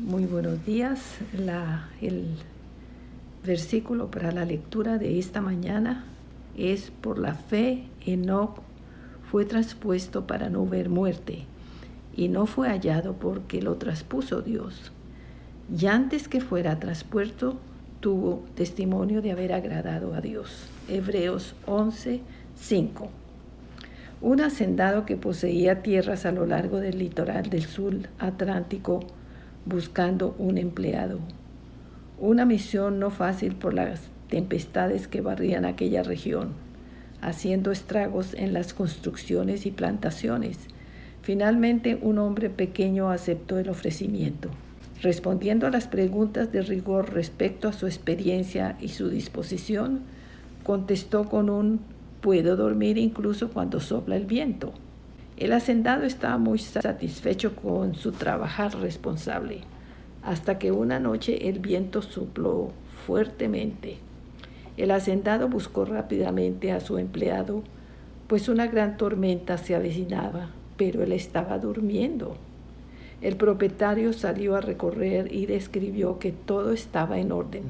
Muy buenos días. el versículo para la lectura de esta mañana es por la fe Enoch fue traspuesto para no ver muerte y no fue hallado porque lo traspuso Dios. Y antes que fuera traspuesto tuvo testimonio de haber agradado a Dios. Hebreos 11, 5. Un hacendado que poseía tierras a lo largo del litoral del sur Atlántico buscando un empleado. Una misión no fácil por las tempestades que barrían aquella región, haciendo estragos en las construcciones y plantaciones. Finalmente un hombre pequeño aceptó el ofrecimiento. Respondiendo a las preguntas de rigor respecto a su experiencia y su disposición, contestó con un puedo dormir incluso cuando sopla el viento. El hacendado estaba muy satisfecho con su trabajar responsable, hasta que una noche el viento sopló fuertemente. El hacendado buscó rápidamente a su empleado, pues una gran tormenta se avecinaba, pero él estaba durmiendo. El propietario salió a recorrer y describió que todo estaba en orden.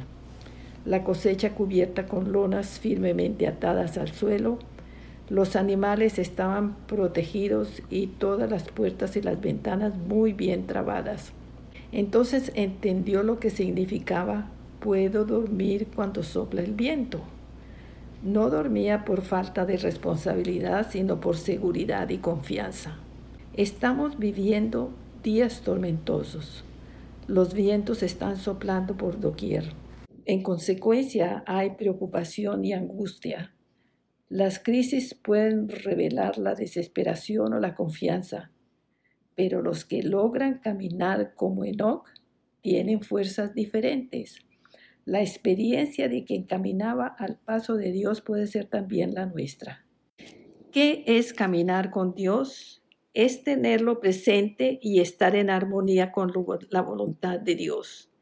La cosecha cubierta con lonas firmemente atadas al suelo, los animales estaban protegidos y todas las puertas y las ventanas muy bien trabadas. Entonces entendió lo que significaba puedo dormir cuando sopla el viento. No dormía por falta de responsabilidad, sino por seguridad y confianza. Estamos viviendo días tormentosos. Los vientos están soplando por doquier. En consecuencia, hay preocupación y angustia. Las crisis pueden revelar la desesperación o la confianza, pero los que logran caminar como Enoch tienen fuerzas diferentes. La experiencia de quien caminaba al paso de Dios puede ser también la nuestra. ¿Qué es caminar con Dios? Es tenerlo presente y estar en armonía con la voluntad de Dios.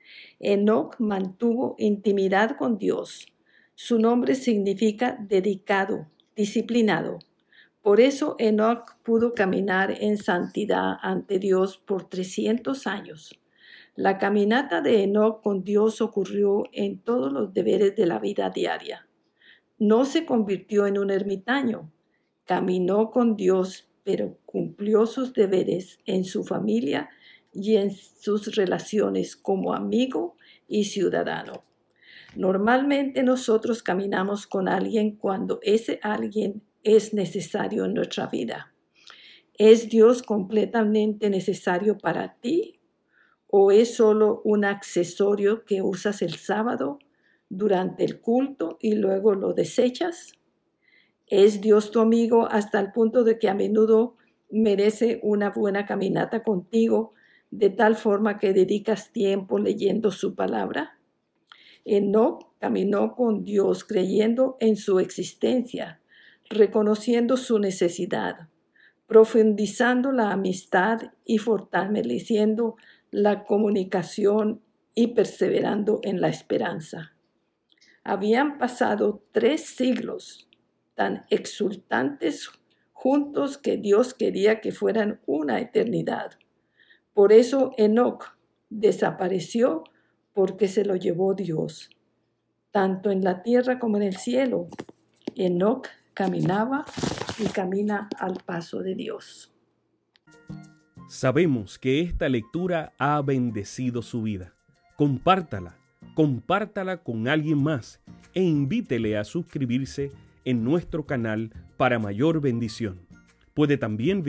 Enoch mantuvo intimidad con Dios su nombre significa dedicado, disciplinado. Por eso Enoch pudo caminar en santidad ante Dios por 300 años. La caminata de Enoch con Dios ocurrió en todos los deberes de la vida diaria. No se convirtió en un ermitaño, caminó con Dios, pero cumplió sus deberes en su familia y en sus relaciones como amigo y ciudadano. Normalmente nosotros caminamos con alguien cuando ese alguien es necesario en nuestra vida. ¿Es Dios completamente necesario para ti o es solo un accesorio que usas el sábado durante el culto y luego lo desechas? ¿Es Dios tu amigo hasta el punto de que a menudo merece una buena caminata contigo de tal forma que dedicas tiempo leyendo su palabra? Enoch caminó con Dios creyendo en su existencia, reconociendo su necesidad, profundizando la amistad y fortaleciendo la comunicación y perseverando en la esperanza. Habían pasado tres siglos tan exultantes juntos que Dios quería que fueran una eternidad. Por eso Enoch desapareció porque se lo llevó Dios. Tanto en la tierra como en el cielo, Enoch caminaba y camina al paso de Dios. Sabemos que esta lectura ha bendecido su vida. Compártala, compártala con alguien más e invítele a suscribirse en nuestro canal para mayor bendición. Puede también